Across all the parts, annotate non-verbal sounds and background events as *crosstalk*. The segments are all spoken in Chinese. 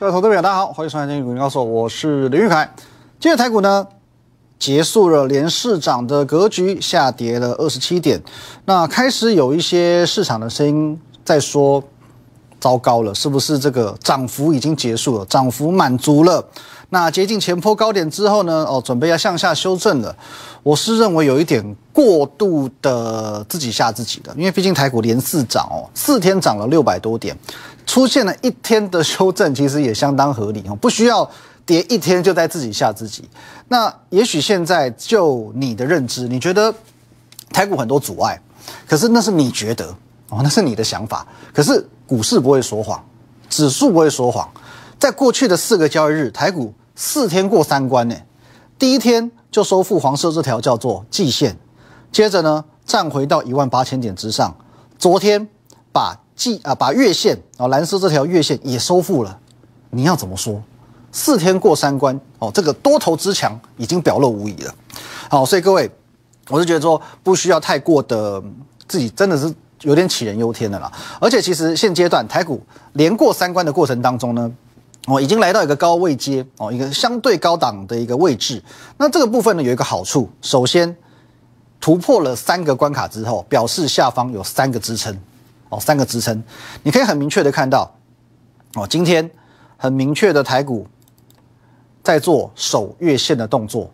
各位投资者，大家好，欢迎收看《今日股民高手》，我是林玉凯。今日台股呢结束了连市涨的格局，下跌了二十七点。那开始有一些市场的声音在说，糟糕了，是不是这个涨幅已经结束了，涨幅满足了？那接近前坡高点之后呢？哦，准备要向下修正了。我是认为有一点过度的自己吓自己的，因为毕竟台股连四涨哦，四天涨了六百多点，出现了一天的修正，其实也相当合理哦，不需要跌一天就在自己吓自己。那也许现在就你的认知，你觉得台股很多阻碍，可是那是你觉得哦，那是你的想法。可是股市不会说谎，指数不会说谎。在过去的四个交易日，台股四天过三关呢。第一天就收复黄色这条叫做季线，接着呢站回到一万八千点之上。昨天把季啊把月线啊蓝色这条月线也收复了。你要怎么说？四天过三关哦，这个多头之强已经表露无遗了。好，所以各位，我是觉得说不需要太过的自己真的是有点杞人忧天的啦。而且其实现阶段台股连过三关的过程当中呢。哦，已经来到一个高位阶哦，一个相对高档的一个位置。那这个部分呢，有一个好处，首先突破了三个关卡之后，表示下方有三个支撑哦，三个支撑，你可以很明确的看到哦，今天很明确的台股在做守月线的动作。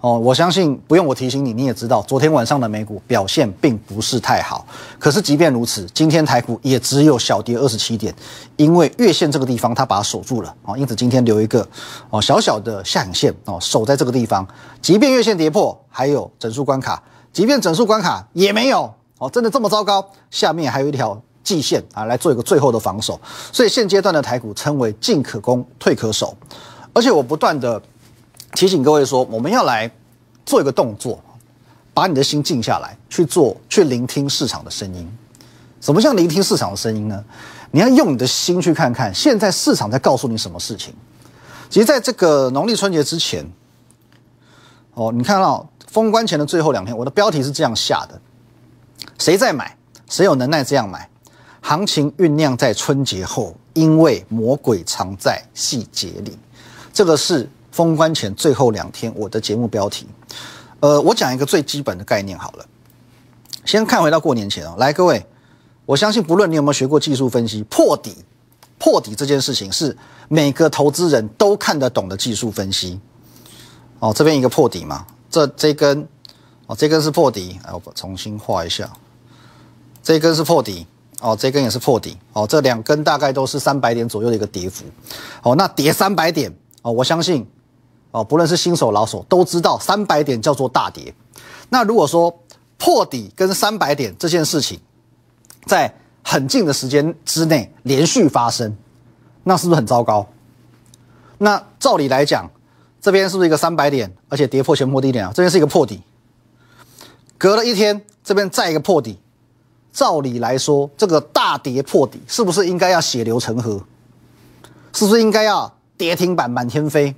哦，我相信不用我提醒你，你也知道，昨天晚上的美股表现并不是太好。可是即便如此，今天台股也只有小跌二十七点，因为月线这个地方它把它守住了哦，因此今天留一个哦小小的下影线哦，守在这个地方。即便月线跌破，还有整数关卡；即便整数关卡也没有哦，真的这么糟糕？下面还有一条季线啊，来做一个最后的防守。所以现阶段的台股称为进可攻，退可守。而且我不断的。提醒各位说，我们要来做一个动作，把你的心静下来，去做，去聆听市场的声音。什么叫聆听市场的声音呢？你要用你的心去看看，现在市场在告诉你什么事情。其实，在这个农历春节之前，哦，你看到封关前的最后两天，我的标题是这样下的：谁在买？谁有能耐这样买？行情酝酿在春节后，因为魔鬼藏在细节里。这个是。封关前最后两天，我的节目标题，呃，我讲一个最基本的概念好了。先看回到过年前哦，来各位，我相信不论你有没有学过技术分析，破底破底这件事情是每个投资人都看得懂的技术分析。哦，这边一个破底嘛，这这根哦，这根是破底，哎，我重新画一下，这一根是破底，哦，这根也是破底，哦，这两根大概都是三百点左右的一个跌幅，哦，那跌三百点，哦，我相信。哦，不论是新手老手都知道，三百点叫做大跌。那如果说破底跟三百点这件事情，在很近的时间之内连续发生，那是不是很糟糕？那照理来讲，这边是不是一个三百点，而且跌破前破低点啊？这边是一个破底，隔了一天，这边再一个破底。照理来说，这个大跌破底，是不是应该要血流成河？是不是应该要跌停板满天飞？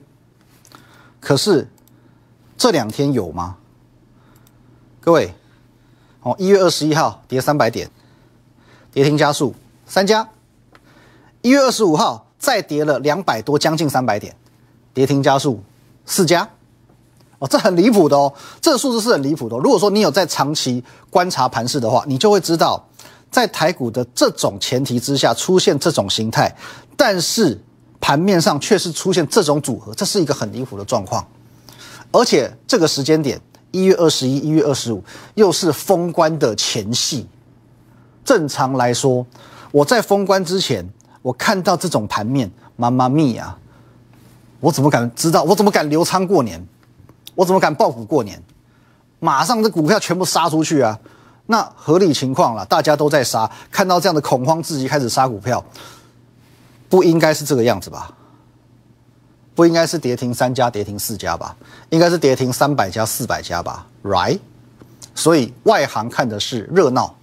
可是这两天有吗？各位，哦，一月二十一号跌三百点，跌停加速三家；一月二十五号再跌了两百多，将近三百点，跌停加速四家。这很离谱的哦，这个数字是很离谱的。如果说你有在长期观察盘势的话，你就会知道，在台股的这种前提之下出现这种形态，但是。盘面上却是出现这种组合，这是一个很离谱的状况，而且这个时间点一月二十一、一月二十五又是封关的前戏。正常来说，我在封关之前，我看到这种盘面，妈妈咪呀，我怎么敢知道？我怎么敢留仓过年？我怎么敢爆股过年？马上这股票全部杀出去啊！那合理情况了，大家都在杀，看到这样的恐慌，自己开始杀股票。不应该是这个样子吧？不应该是跌停三家、跌停四家吧？应该是跌停三百家、四百家吧？Right？所以外行看的是热闹，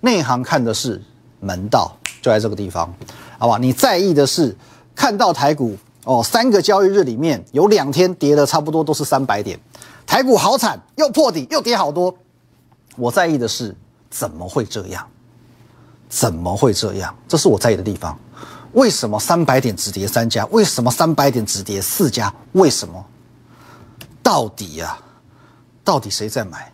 内行看的是门道，就在这个地方，好吧？你在意的是看到台股哦，三个交易日里面有两天跌的差不多都是三百点，台股好惨，又破底又跌好多。我在意的是怎么会这样？怎么会这样？这是我在意的地方。为什么三百点只跌三家？为什么三百点只跌四家？为什么？到底呀？到底谁在买？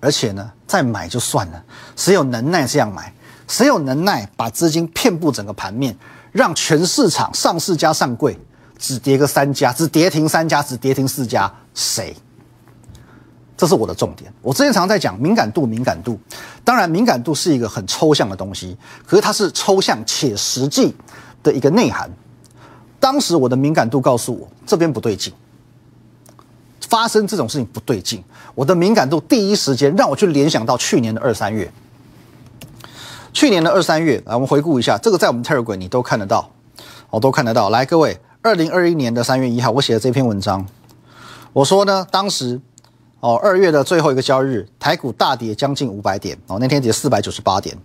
而且呢，再买就算了，谁有能耐这样买？谁有能耐把资金遍布整个盘面，让全市场上市加上柜只跌个三家，只跌停三家，只跌停四家？谁？这是我的重点。我之前常在讲敏感度，敏感度。当然，敏感度是一个很抽象的东西，可是它是抽象且实际的一个内涵。当时我的敏感度告诉我，这边不对劲，发生这种事情不对劲。我的敏感度第一时间让我去联想到去年的二三月。去年的二三月，来我们回顾一下，这个在我们 Telegram 你都看得到，我都看得到。来，各位，二零二一年的三月一号，我写的这篇文章，我说呢，当时。哦，二月的最后一个交易日，台股大跌将近五百点。哦，那天跌四百九十八点，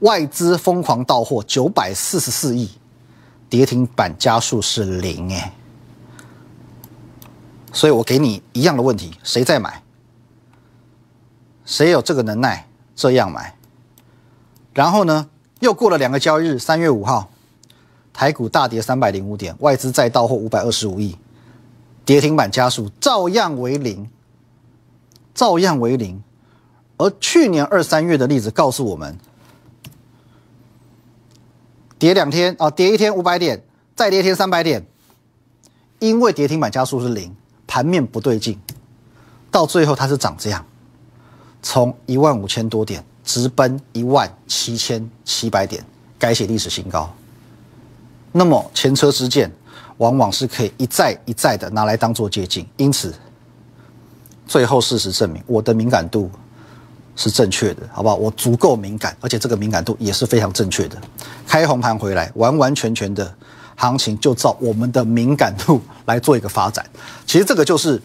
外资疯狂到货九百四十四亿，跌停板加速是零哎。所以我给你一样的问题：谁在买？谁有这个能耐这样买？然后呢，又过了两个交易日，三月五号，台股大跌三百零五点，外资再到货五百二十五亿，跌停板加速照样为零。照样为零，而去年二三月的例子告诉我们，跌两天啊，跌一天五百点，再跌一天三百点，因为跌停板加速是零，盘面不对劲，到最后它是涨这样，从一万五千多点直奔一万七千七百点，改写历史新高。那么前车之鉴，往往是可以一再一再的拿来当做借鉴，因此。最后事实证明，我的敏感度是正确的，好不好？我足够敏感，而且这个敏感度也是非常正确的。开红盘回来，完完全全的行情就照我们的敏感度来做一个发展。其实这个就是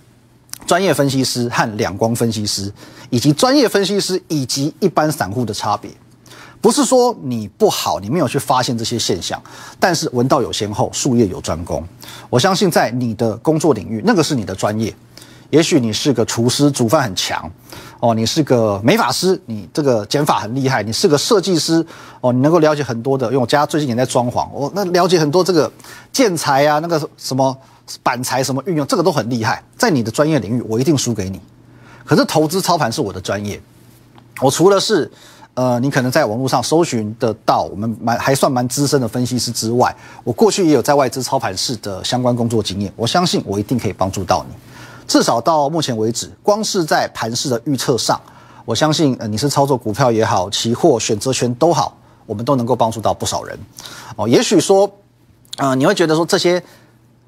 专业分析师和两光分析师，以及专业分析师以及一般散户的差别。不是说你不好，你没有去发现这些现象，但是文道有先后，术业有专攻。我相信在你的工作领域，那个是你的专业。也许你是个厨师，煮饭很强，哦，你是个美发师，你这个剪发很厉害，你是个设计师，哦，你能够了解很多的，因为我家最近也在装潢，我 *laughs* 那了解很多这个建材啊，那个什么板材什么运用，这个都很厉害，在你的专业领域，我一定输给你。可是投资操盘是我的专业，我除了是，呃，你可能在网络上搜寻得到我们蛮还算蛮资深的分析师之外，我过去也有在外资操盘室的相关工作经验，我相信我一定可以帮助到你。至少到目前为止，光是在盘市的预测上，我相信，呃，你是操作股票也好，期货、选择权都好，我们都能够帮助到不少人。哦，也许说，呃，你会觉得说这些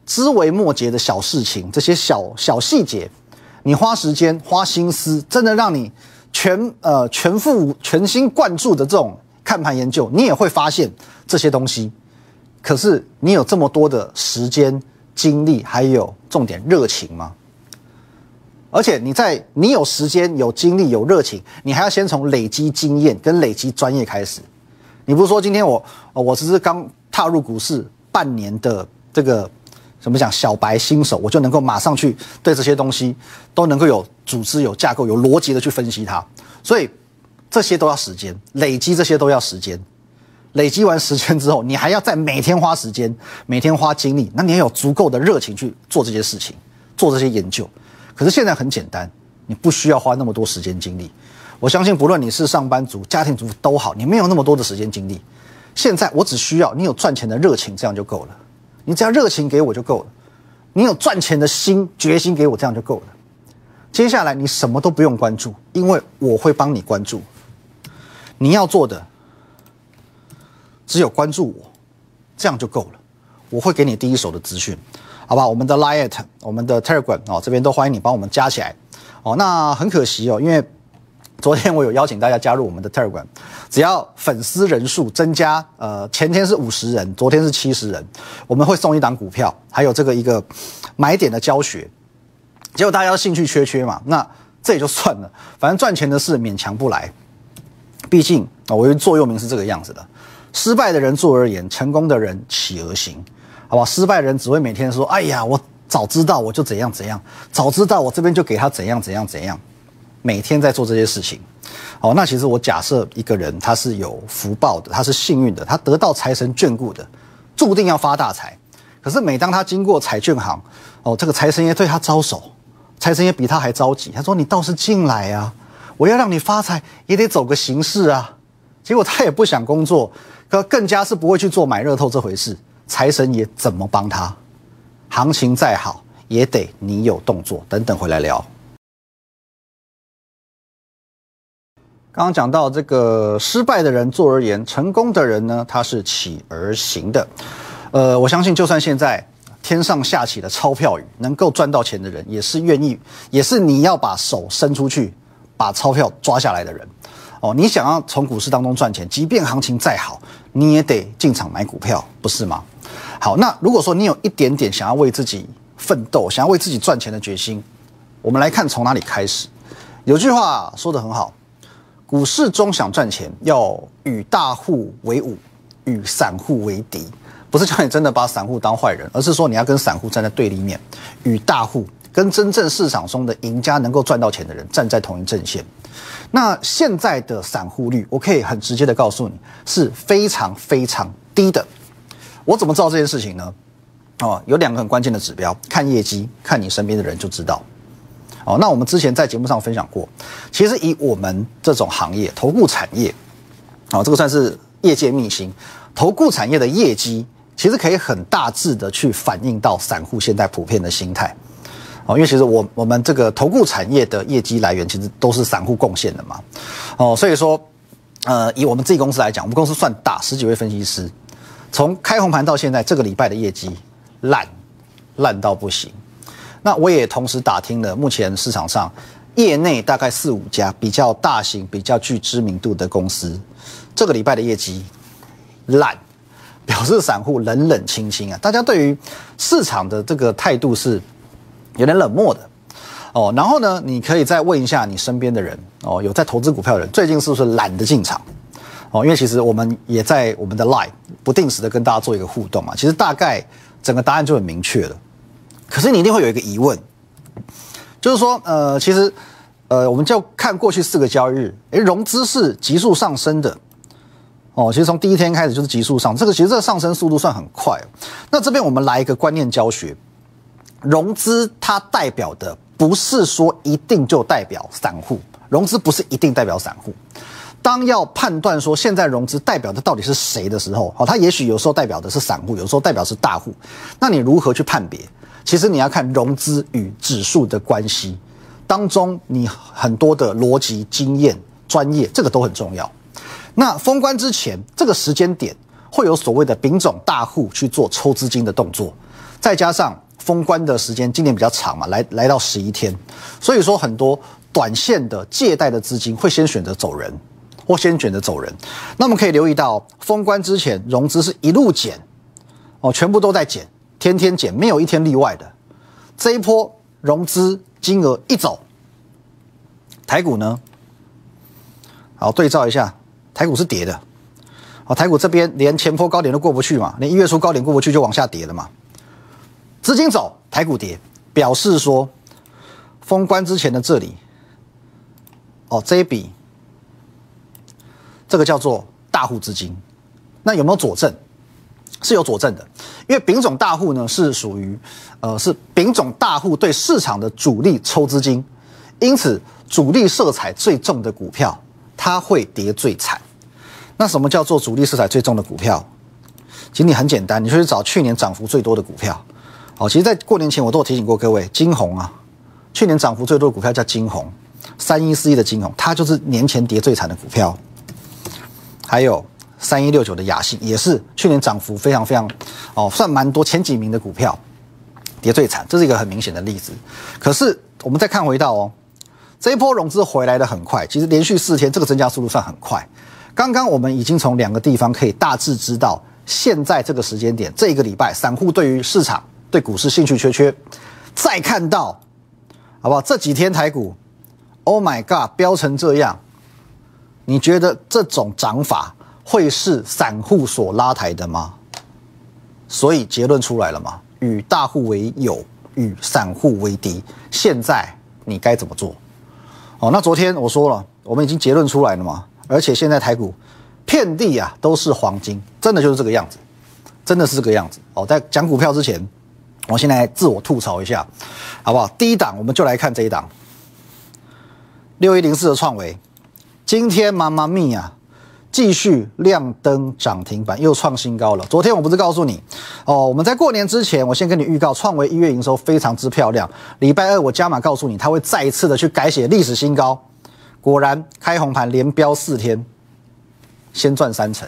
枝微末节的小事情，这些小小细节，你花时间、花心思，真的让你全呃全副全心贯注的这种看盘研究，你也会发现这些东西。可是，你有这么多的时间、精力，还有重点热情吗？而且你在你有时间、有精力、有热情，你还要先从累积经验跟累积专业开始。你不是说今天我我只是刚踏入股市半年的这个怎么讲小白新手，我就能够马上去对这些东西都能够有组织、有架构、有逻辑的去分析它。所以这些都要时间，累积这些都要时间。累积完时间之后，你还要再每天花时间、每天花精力，那你要有足够的热情去做这些事情、做这些研究。可是现在很简单，你不需要花那么多时间精力。我相信，不论你是上班族、家庭主妇都好，你没有那么多的时间精力。现在我只需要你有赚钱的热情，这样就够了。你只要热情给我就够了，你有赚钱的心决心给我，这样就够了。接下来你什么都不用关注，因为我会帮你关注。你要做的只有关注我，这样就够了。我会给你第一手的资讯。好吧，我们的 Light，我们的 Telegram 哦，这边都欢迎你帮我们加起来哦。那很可惜哦，因为昨天我有邀请大家加入我们的 Telegram，只要粉丝人数增加，呃，前天是五十人，昨天是七十人，我们会送一档股票，还有这个一个买点的教学。结果大家兴趣缺缺嘛，那这也就算了，反正赚钱的事勉强不来。毕竟啊，我座右铭是这个样子的：失败的人做而言，成功的人起而行。好吧，失败人只会每天说：“哎呀，我早知道我就怎样怎样，早知道我这边就给他怎样怎样怎样。”每天在做这些事情。好，那其实我假设一个人他是有福报的，他是幸运的，他得到财神眷顾的，注定要发大财。可是每当他经过彩券行，哦，这个财神爷对他招手，财神爷比他还着急。他说：“你倒是进来啊，我要让你发财，也得走个形式啊。”结果他也不想工作，可更加是不会去做买热透这回事。财神爷怎么帮他？行情再好，也得你有动作。等等回来聊。刚刚讲到这个失败的人做而言，成功的人呢，他是起而行的。呃，我相信就算现在天上下起了钞票雨，能够赚到钱的人，也是愿意，也是你要把手伸出去把钞票抓下来的人。哦，你想要从股市当中赚钱，即便行情再好，你也得进场买股票，不是吗？好，那如果说你有一点点想要为自己奋斗，想要为自己赚钱的决心，我们来看从哪里开始。有句话说得很好。股市中想赚钱，要与大户为伍，与散户为敌。不是叫你真的把散户当坏人，而是说你要跟散户站在对立面，与大户跟真正市场中的赢家能够赚到钱的人站在同一阵线。那现在的散户率，我可以很直接的告诉你，是非常非常低的。我怎么知道这件事情呢？哦，有两个很关键的指标，看业绩，看你身边的人就知道。哦，那我们之前在节目上分享过，其实以我们这种行业，投顾产业，哦，这个算是业界秘辛，投顾产业的业绩，其实可以很大致的去反映到散户现在普遍的心态，哦，因为其实我我们这个投顾产业的业绩来源，其实都是散户贡献的嘛，哦，所以说，呃，以我们自己公司来讲，我们公司算大，十几位分析师，从开红盘到现在，这个礼拜的业绩烂，烂到不行。那我也同时打听了目前市场上业内大概四五家比较大型、比较具知名度的公司，这个礼拜的业绩烂，*laughs* 表示散户冷冷清清啊。大家对于市场的这个态度是有点冷漠的哦。然后呢，你可以再问一下你身边的人哦，有在投资股票的人，最近是不是懒得进场哦？因为其实我们也在我们的 Live 不定时的跟大家做一个互动嘛，其实大概整个答案就很明确了。可是你一定会有一个疑问，就是说，呃，其实，呃，我们就看过去四个交易日，诶，融资是急速上升的，哦，其实从第一天开始就是急速上，这个其实这个上升速度算很快。那这边我们来一个观念教学，融资它代表的不是说一定就代表散户，融资不是一定代表散户。当要判断说现在融资代表的到底是谁的时候，哦，它也许有时候代表的是散户，有时候代表是大户，那你如何去判别？其实你要看融资与指数的关系当中，你很多的逻辑、经验、专业，这个都很重要。那封关之前这个时间点，会有所谓的丙种大户去做抽资金的动作，再加上封关的时间今年比较长嘛，来来到十一天，所以说很多短线的借贷的资金会先选择走人，或先选择走人。那我们可以留意到，封关之前融资是一路减，哦，全部都在减。天天减，没有一天例外的。这一波融资金额一走，台股呢？好，对照一下，台股是跌的。好，台股这边连前坡高点都过不去嘛，连一月初高点过不去就往下跌了嘛。资金走，台股跌，表示说封关之前的这里，哦，这一笔，这个叫做大户资金，那有没有佐证？是有佐证的，因为丙种大户呢是属于，呃，是丙种大户对市场的主力抽资金，因此主力色彩最重的股票，它会跌最惨。那什么叫做主力色彩最重的股票？其实你很简单，你就去找去年涨幅最多的股票。好，其实，在过年前我都有提醒过各位，金红啊，去年涨幅最多的股票叫金红，三一四一的金红，它就是年前跌最惨的股票。还有。三一六九的雅信也是去年涨幅非常非常，哦，算蛮多前几名的股票，跌最惨，这是一个很明显的例子。可是我们再看回到哦，这一波融资回来的很快，其实连续四天这个增加速度算很快。刚刚我们已经从两个地方可以大致知道，现在这个时间点，这一个礼拜散户对于市场对股市兴趣缺缺。再看到，好不好？这几天台股，Oh my God，飙成这样，你觉得这种涨法？会是散户所拉抬的吗？所以结论出来了嘛？与大户为友，与散户为敌。现在你该怎么做？哦，那昨天我说了，我们已经结论出来了嘛。而且现在台股遍地啊都是黄金，真的就是这个样子，真的是这个样子哦。在讲股票之前，我先来自我吐槽一下，好不好？第一档我们就来看这一档，六一零四的创维，今天妈妈咪呀！继续亮灯涨停板，又创新高了。昨天我不是告诉你哦，我们在过年之前，我先跟你预告，创维一月营收非常之漂亮。礼拜二我加码告诉你，它会再一次的去改写历史新高。果然开红盘，连标四天，先赚三成，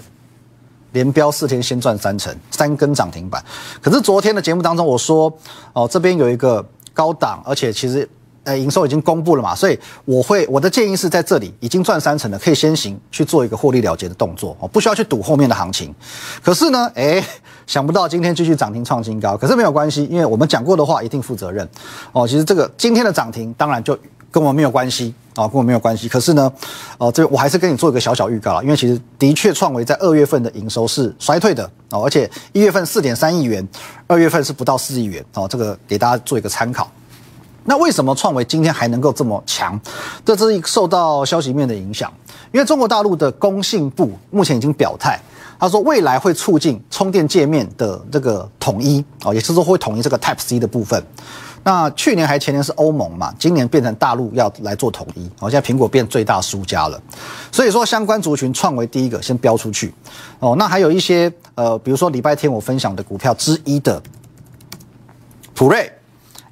连标四天先赚三成，三根涨停板。可是昨天的节目当中，我说哦，这边有一个高档，而且其实。呃，营收已经公布了嘛，所以我会我的建议是在这里已经赚三成了，可以先行去做一个获利了结的动作哦，不需要去赌后面的行情。可是呢，哎，想不到今天继续涨停创新高，可是没有关系，因为我们讲过的话一定负责任哦。其实这个今天的涨停当然就跟我没有关系啊，跟我没有关系。可是呢，哦，这我还是跟你做一个小小预告了，因为其实的确创维在二月份的营收是衰退的哦，而且一月份四点三亿元，二月份是不到四亿元哦，这个给大家做一个参考。那为什么创维今天还能够这么强？这是受到消息面的影响，因为中国大陆的工信部目前已经表态，他说未来会促进充电界面的这个统一哦，也是说会统一这个 Type C 的部分。那去年还前年是欧盟嘛，今年变成大陆要来做统一，哦，现在苹果变最大输家了。所以说相关族群创维第一个先标出去哦。那还有一些呃，比如说礼拜天我分享的股票之一的普瑞。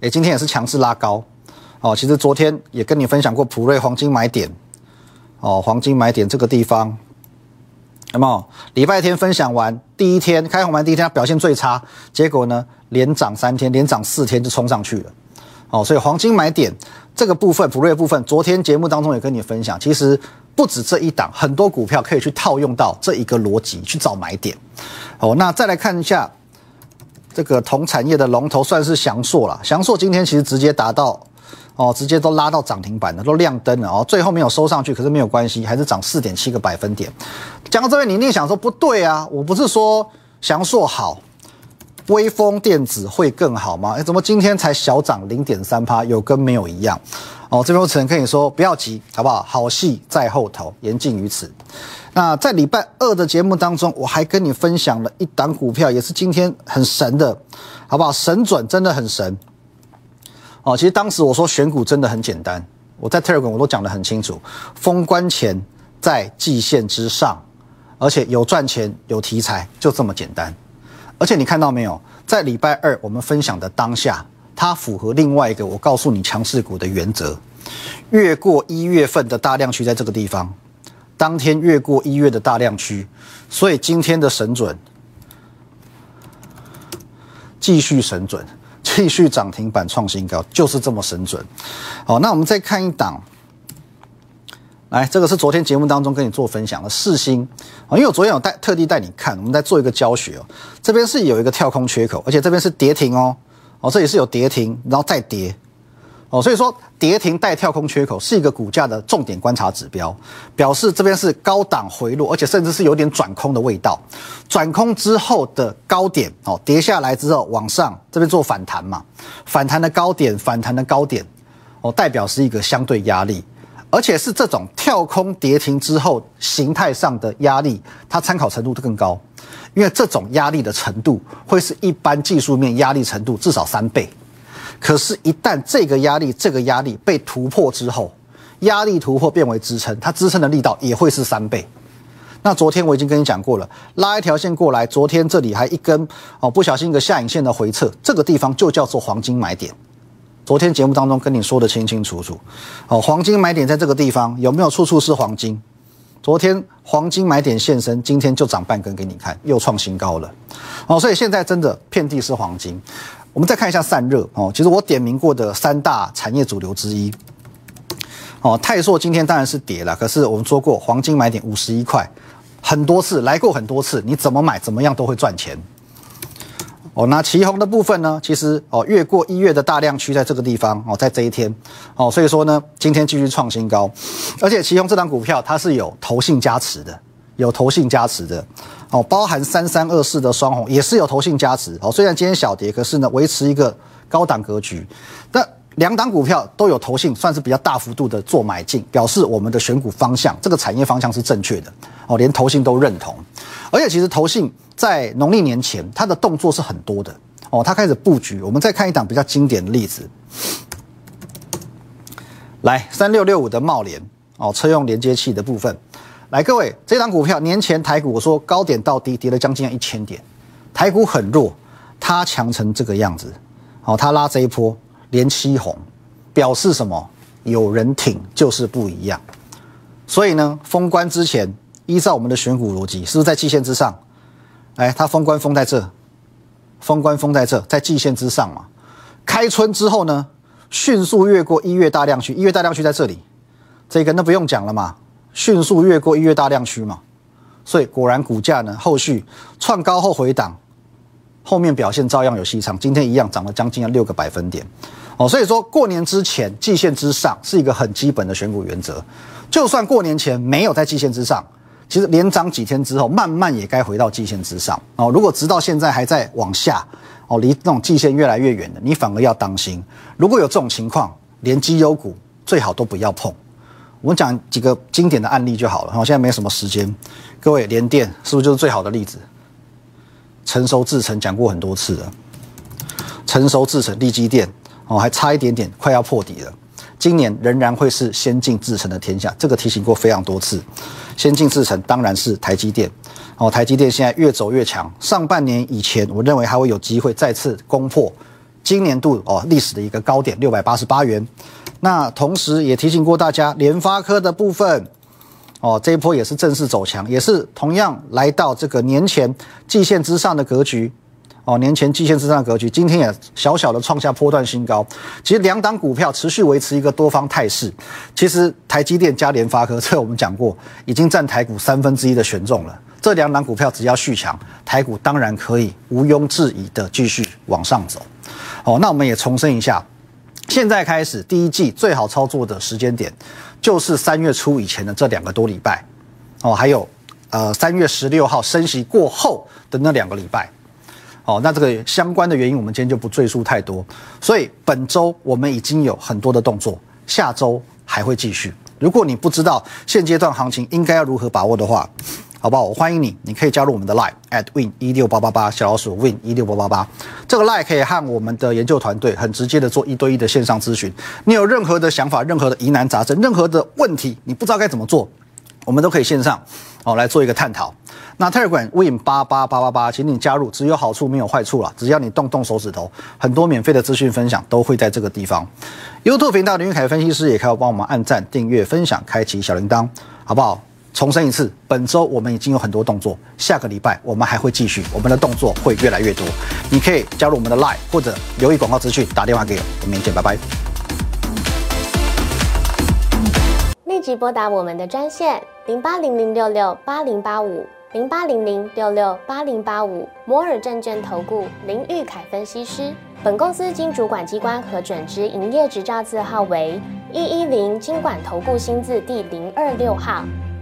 哎，今天也是强势拉高，哦，其实昨天也跟你分享过普瑞黄金买点，哦，黄金买点这个地方，有没有？礼拜天分享完第一天开红盘第一天表现最差，结果呢连涨三天，连涨四天就冲上去了，哦，所以黄金买点这个部分，普瑞部分，昨天节目当中也跟你分享，其实不止这一档，很多股票可以去套用到这一个逻辑去找买点，哦，那再来看一下。这个同产业的龙头算是翔硕了，翔硕今天其实直接达到，哦，直接都拉到涨停板了，都亮灯了哦，最后没有收上去，可是没有关系，还是涨四点七个百分点。讲到这边，你一定想说不对啊，我不是说翔硕好，微风电子会更好吗？哎，怎么今天才小涨零点三趴，有跟没有一样？哦，这边我只能跟你说，不要急，好不好？好戏在后头，言尽于此。那在礼拜二的节目当中，我还跟你分享了一档股票，也是今天很神的，好不好？神准真的很神哦。其实当时我说选股真的很简单，我在 Telegram 我都讲得很清楚，封关前在季线之上，而且有赚钱有题材，就这么简单。而且你看到没有，在礼拜二我们分享的当下，它符合另外一个我告诉你强势股的原则，越过一月份的大量区在这个地方。当天越过一月的大量区，所以今天的神准继续神准，继续涨停板创新高，就是这么神准。好，那我们再看一档，来，这个是昨天节目当中跟你做分享的四星啊，因为我昨天有带特地带你看，我们在做一个教学哦，这边是有一个跳空缺口，而且这边是跌停哦，哦，这里是有跌停，然后再跌。哦，所以说跌停带跳空缺口是一个股价的重点观察指标，表示这边是高档回落，而且甚至是有点转空的味道。转空之后的高点，哦，跌下来之后往上这边做反弹嘛，反弹的高点，反弹的高点，哦，代表是一个相对压力，而且是这种跳空跌停之后形态上的压力，它参考程度更高，因为这种压力的程度会是一般技术面压力程度至少三倍。可是，一旦这个压力、这个压力被突破之后，压力突破变为支撑，它支撑的力道也会是三倍。那昨天我已经跟你讲过了，拉一条线过来，昨天这里还一根哦，不小心一个下影线的回撤，这个地方就叫做黄金买点。昨天节目当中跟你说的清清楚楚，哦，黄金买点在这个地方有没有处处是黄金？昨天黄金买点现身，今天就涨半根给你看，又创新高了。哦，所以现在真的遍地是黄金。我们再看一下散热哦，其实我点名过的三大产业主流之一哦，泰硕今天当然是跌了，可是我们说过黄金买点五十一块，很多次来过很多次，你怎么买怎么样都会赚钱哦。那旗红的部分呢，其实哦越过一月的大量区在这个地方哦，在这一天哦，所以说呢今天继续创新高，而且旗红这档股票它是有投信加持的。有投信加持的，哦，包含三三二四的双红也是有投信加持，哦，虽然今天小跌，可是呢维持一个高档格局。那两档股票都有投信，算是比较大幅度的做买进，表示我们的选股方向，这个产业方向是正确的。哦，连投信都认同。而且其实投信在农历年前，它的动作是很多的哦，它开始布局。我们再看一档比较经典的例子，来三六六五的茂联哦，车用连接器的部分。来，各位，这档股票年前台股我说高点到低跌了将近一千点，台股很弱，它强成这个样子，哦，它拉这一波连七红，表示什么？有人挺就是不一样。所以呢，封关之前，依照我们的选股逻辑，是不是在季线之上？哎，它封关封在这，封关封在这，在季线之上嘛。开春之后呢，迅速越过一月大量区，一月大量区在这里，这个那不用讲了嘛。迅速越过一月大量区嘛，所以果然股价呢后续创高后回档，后面表现照样有戏唱。今天一样涨了将近要六个百分点，哦，所以说过年之前季线之上是一个很基本的选股原则。就算过年前没有在季线之上，其实连涨几天之后，慢慢也该回到季线之上哦。如果直到现在还在往下哦，离那种季线越来越远的，你反而要当心。如果有这种情况，连绩优股最好都不要碰。我们讲几个经典的案例就好了。我现在没什么时间，各位，联电是不是就是最好的例子？成熟制成讲过很多次了，成熟制成立基电哦，还差一点点，快要破底了。今年仍然会是先进制成的天下，这个提醒过非常多次。先进制成当然是台积电哦，台积电现在越走越强。上半年以前，我认为还会有机会再次攻破今年度哦历史的一个高点六百八十八元。那同时也提醒过大家，联发科的部分，哦，这一波也是正式走强，也是同样来到这个年前季线之上的格局，哦，年前季线之上的格局，今天也小小的创下波段新高。其实两档股票持续维持一个多方态势。其实台积电加联发科，*laughs* 这我们讲过，已经占台股三分之一的权重了。这两档股票只要续强，台股当然可以毋庸置疑的继续往上走。哦，那我们也重申一下。现在开始，第一季最好操作的时间点，就是三月初以前的这两个多礼拜，哦，还有，呃，三月十六号升息过后的那两个礼拜，哦，那这个相关的原因我们今天就不赘述太多。所以本周我们已经有很多的动作，下周还会继续。如果你不知道现阶段行情应该要如何把握的话，好不好？我欢迎你，你可以加入我们的 Line at win 一六八八八小老鼠 win 一六八八八，这个 Line 可以和我们的研究团队很直接的做一对一的线上咨询。你有任何的想法、任何的疑难杂症、任何的问题，你不知道该怎么做，我们都可以线上哦来做一个探讨。那 Telegram win 八八八八八，请你加入，只有好处没有坏处了。只要你动动手指头，很多免费的资讯分享都会在这个地方。YouTube 频道林玉凯分析师也可以帮我们按赞、订阅、分享、开启小铃铛，好不好？重申一次，本周我们已经有很多动作，下个礼拜我们还会继续，我们的动作会越来越多。你可以加入我们的 Line 或者留意广告资讯，打电话给我，我们明天见，拜拜。立即拨打我们的专线零八零零六六八零八五零八零零六六八零八五摩尔证券投顾林玉凯分析师。本公司经主管机关核准之营业执照字号为一一零金管投顾新字第零二六号。